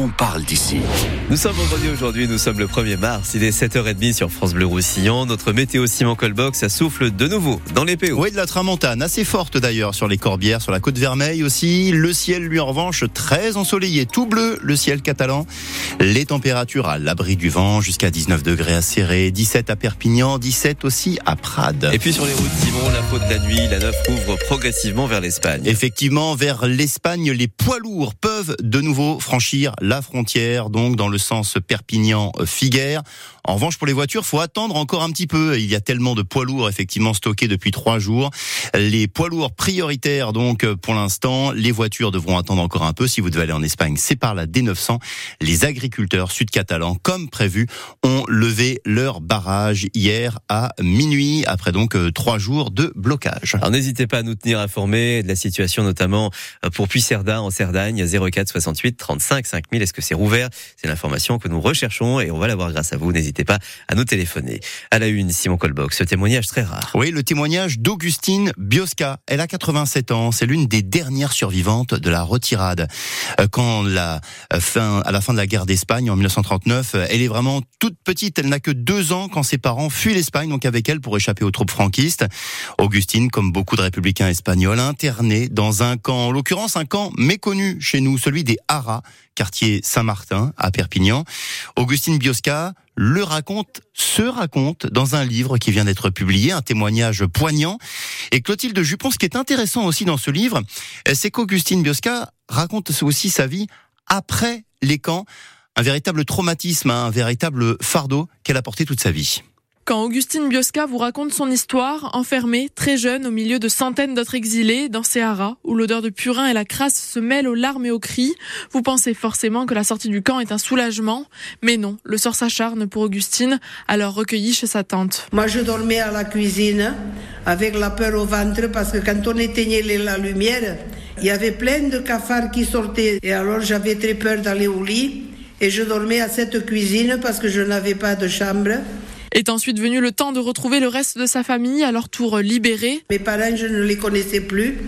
on parle d'ici. Nous sommes vendredi aujourd'hui, nous sommes le 1er mars, il est 7h30 sur France Bleu Roussillon. Notre météo Simon Colbox, ça souffle de nouveau dans les PO. Oui, de la tramontane, assez forte d'ailleurs sur les Corbières, sur la côte Vermeille aussi. Le ciel, lui, en revanche, très ensoleillé, tout bleu, le ciel catalan. Les températures à l'abri du vent, jusqu'à 19 degrés à Serré, 17 à Perpignan, 17 aussi à Prades. Et puis sur les routes Simon, la faute de la nuit, la 9 ouvre progressivement vers l'Espagne. Effectivement, vers l'Espagne, les poids lourds peuvent de nouveau franchir la frontière, donc dans le sens Perpignan-Figueres. En revanche, pour les voitures, faut attendre encore un petit peu. Il y a tellement de poids lourds effectivement stockés depuis trois jours. Les poids lourds prioritaires, donc pour l'instant, les voitures devront attendre encore un peu. Si vous devez aller en Espagne, c'est par la D900. Les agriculteurs sud-catalans, comme prévu, ont levé leur barrage hier à minuit, après donc euh, trois jours de blocage. Alors n'hésitez pas à nous tenir informés de la situation, notamment euh, pour Puy-Cerda en Cerdagne, 04 68 35 5000. Est-ce que c'est rouvert? C'est l'information que nous recherchons et on va l'avoir grâce à vous. N'hésitez pas à nous téléphoner. À la une, Simon Colbox, ce témoignage très rare. Oui, le témoignage d'Augustine Biosca. Elle a 87 ans. C'est l'une des dernières survivantes de la retirade. Euh, quand la fin, à la fin de la guerre d'Espagne en 1939, elle est vraiment toute petite. Elle n'a que deux ans quand ses parents fuient l'Espagne, donc avec elle pour échapper aux troupes franquistes. Augustine, comme beaucoup de républicains espagnols, internée dans un camp, en l'occurrence un camp méconnu chez nous, celui des Haras, quartier Saint-Martin à Perpignan. Augustine Biosca le raconte, se raconte dans un livre qui vient d'être publié, un témoignage poignant. Et Clotilde Jupon, ce qui est intéressant aussi dans ce livre, c'est qu'Augustine Biosca raconte aussi sa vie après les camps, un véritable traumatisme, un véritable fardeau qu'elle a porté toute sa vie. Quand Augustine Biosca vous raconte son histoire, enfermée, très jeune, au milieu de centaines d'autres exilés, dans ces haras, où l'odeur de purin et la crasse se mêlent aux larmes et aux cris, vous pensez forcément que la sortie du camp est un soulagement. Mais non, le sort s'acharne pour Augustine, alors recueillie chez sa tante. Moi, je dormais à la cuisine, avec la peur au ventre, parce que quand on éteignait la lumière, il y avait plein de cafards qui sortaient. Et alors, j'avais très peur d'aller au lit. Et je dormais à cette cuisine parce que je n'avais pas de chambre. Est ensuite venu le temps de retrouver le reste de sa famille, à leur tour libérés. Mes parents, je ne les connaissais plus.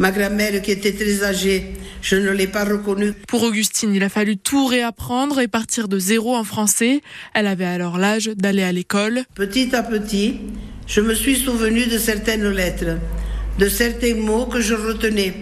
Ma grand-mère, qui était très âgée, je ne l'ai pas reconnue. Pour Augustine, il a fallu tout réapprendre et partir de zéro en français. Elle avait alors l'âge d'aller à l'école. Petit à petit, je me suis souvenu de certaines lettres, de certains mots que je retenais.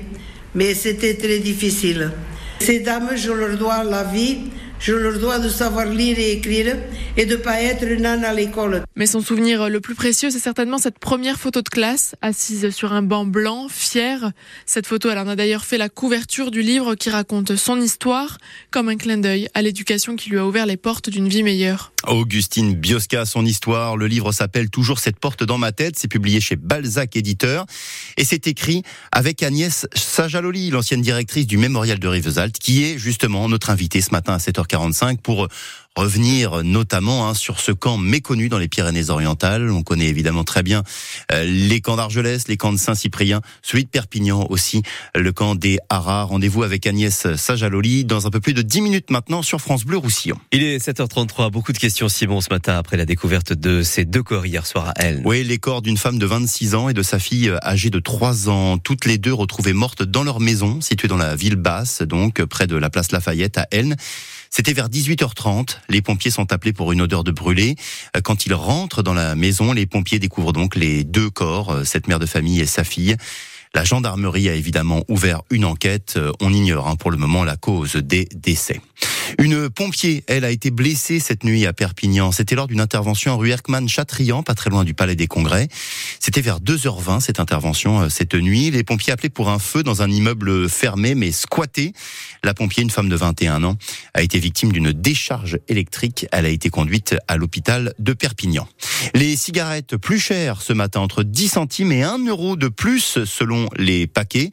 Mais c'était très difficile. Ces dames, je leur dois la vie je leur dois de savoir lire et écrire et de pas être une âne à l'école. Mais son souvenir le plus précieux, c'est certainement cette première photo de classe, assise sur un banc blanc, fière. Cette photo, elle en a d'ailleurs fait la couverture du livre qui raconte son histoire, comme un clin d'œil à l'éducation qui lui a ouvert les portes d'une vie meilleure. Augustine Biosca, son histoire. Le livre s'appelle Toujours cette porte dans ma tête. C'est publié chez Balzac Éditeur. Et c'est écrit avec Agnès Sajaloli, l'ancienne directrice du Mémorial de Rivesaltes, qui est justement notre invitée ce matin à 7h45 pour revenir notamment hein, sur ce camp méconnu dans les Pyrénées-Orientales. On connaît évidemment très bien euh, les camps d'Argelès, les camps de Saint-Cyprien, celui de Perpignan aussi, le camp des Haras. Rendez-vous avec Agnès Sajaloli dans un peu plus de 10 minutes maintenant sur France Bleu Roussillon. Il est 7h33, beaucoup de questions Simon ce matin après la découverte de ces deux corps hier soir à Elne. Oui, les corps d'une femme de 26 ans et de sa fille âgée de 3 ans, toutes les deux retrouvées mortes dans leur maison, située dans la ville basse, donc près de la place Lafayette à Elne. C'était vers 18h30. Les pompiers sont appelés pour une odeur de brûlé. Quand ils rentrent dans la maison, les pompiers découvrent donc les deux corps, cette mère de famille et sa fille. La gendarmerie a évidemment ouvert une enquête. On ignore hein, pour le moment la cause des décès. Une pompier, elle, a été blessée cette nuit à Perpignan. C'était lors d'une intervention en rue Erckmann-Chatrian, pas très loin du Palais des Congrès. C'était vers 2h20 cette intervention, euh, cette nuit. Les pompiers appelaient pour un feu dans un immeuble fermé mais squatté. La pompier, une femme de 21 ans, a été victime d'une décharge électrique. Elle a été conduite à l'hôpital de Perpignan. Les cigarettes plus chères ce matin, entre 10 centimes et 1 euro de plus selon les paquets.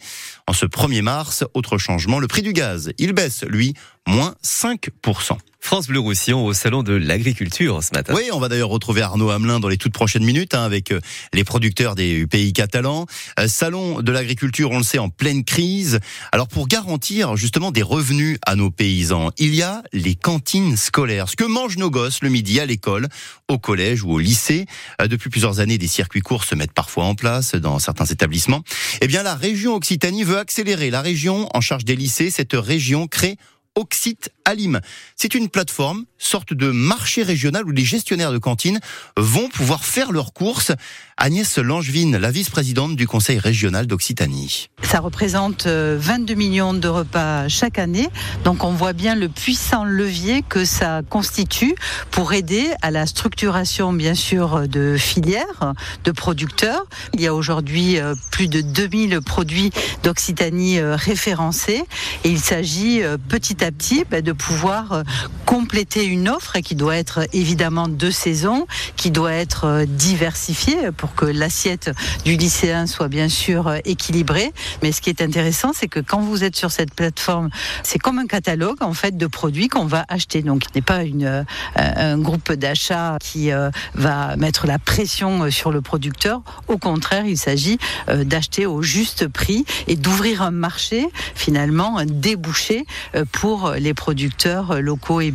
En ce 1er mars, autre changement, le prix du gaz, il baisse, lui, moins 5%. France Bleu Roussillon au salon de l'agriculture ce matin. Oui, on va d'ailleurs retrouver Arnaud Hamelin dans les toutes prochaines minutes hein, avec euh, les producteurs des pays catalans. Euh, salon de l'agriculture, on le sait, en pleine crise. Alors pour garantir justement des revenus à nos paysans, il y a les cantines scolaires. Ce que mangent nos gosses le midi à l'école, au collège ou au lycée. Euh, depuis plusieurs années, des circuits courts se mettent parfois en place dans certains établissements. Eh bien, la région Occitanie veut accélérer. La région en charge des lycées, cette région crée Occit Alim. C'est une plateforme, sorte de marché régional où les gestionnaires de cantines vont pouvoir faire leurs courses. Agnès Langevine, la vice-présidente du Conseil régional d'Occitanie. Ça représente 22 euh, millions de repas chaque année. Donc on voit bien le puissant levier que ça constitue pour aider à la structuration, bien sûr, de filières, de producteurs. Il y a aujourd'hui euh, plus de 2000 produits d'Occitanie euh, référencés et il s'agit petit à petit bah, de pouvoir compléter une offre qui doit être évidemment de saison, qui doit être diversifiée pour que l'assiette du lycéen soit bien sûr équilibrée. Mais ce qui est intéressant, c'est que quand vous êtes sur cette plateforme, c'est comme un catalogue en fait de produits qu'on va acheter. Donc, ce n'est pas euh, un groupe d'achat qui euh, va mettre la pression euh, sur le producteur. Au contraire, il s'agit d'acheter au juste prix et d'ouvrir un marché finalement un débouché pour les producteurs locaux et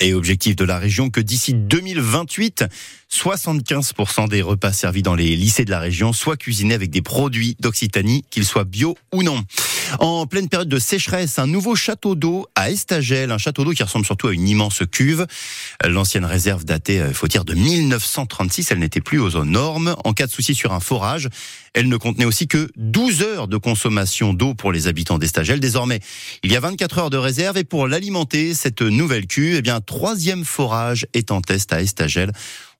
Et objectif de la région que d'ici 2028 75% des repas servis dans les lycées de la région soient cuisinés avec des produits d'Occitanie, qu'ils soient bio ou non. En pleine période de sécheresse, un nouveau château d'eau à Estagel, un château d'eau qui ressemble surtout à une immense cuve. L'ancienne réserve datée, il euh, faut dire, de 1936, elle n'était plus aux normes. En cas de souci sur un forage, elle ne contenait aussi que 12 heures de consommation d'eau pour les habitants d'Estagel. Désormais, il y a 24 heures de réserve et pour l'alimenter, cette nouvelle cuve, eh bien, troisième forage est en test à Estagel.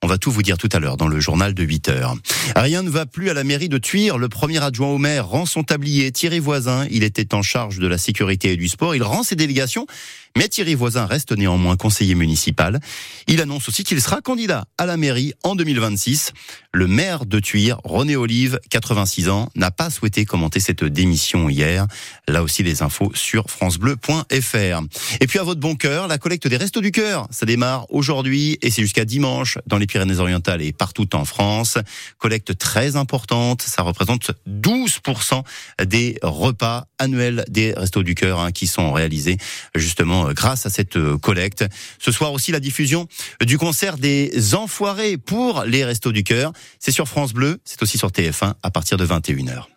On va tout vous dire tout à l'heure dans le journal de 8 heures. Rien ne va plus à la mairie de Tuire. Le premier adjoint au maire rend son tablier. Thierry Voisin, il était en charge de la sécurité et du sport. Il rend ses délégations. Mais Thierry Voisin reste néanmoins conseiller municipal. Il annonce aussi qu'il sera candidat à la mairie en 2026. Le maire de Tuire, René Olive, 86 ans, n'a pas souhaité commenter cette démission hier. Là aussi, des infos sur francebleu.fr. Et puis à votre bon cœur, la collecte des Restos du Cœur. Ça démarre aujourd'hui et c'est jusqu'à dimanche dans les Pyrénées-Orientales et partout en France. Collecte très importante. Ça représente 12% des repas annuels des Restos du Cœur hein, qui sont réalisés justement euh, grâce à cette euh, collecte. Ce soir aussi la diffusion du concert des Enfoirés pour les Restos du Cœur. C'est sur France Bleu, c'est aussi sur TF1 à partir de 21h.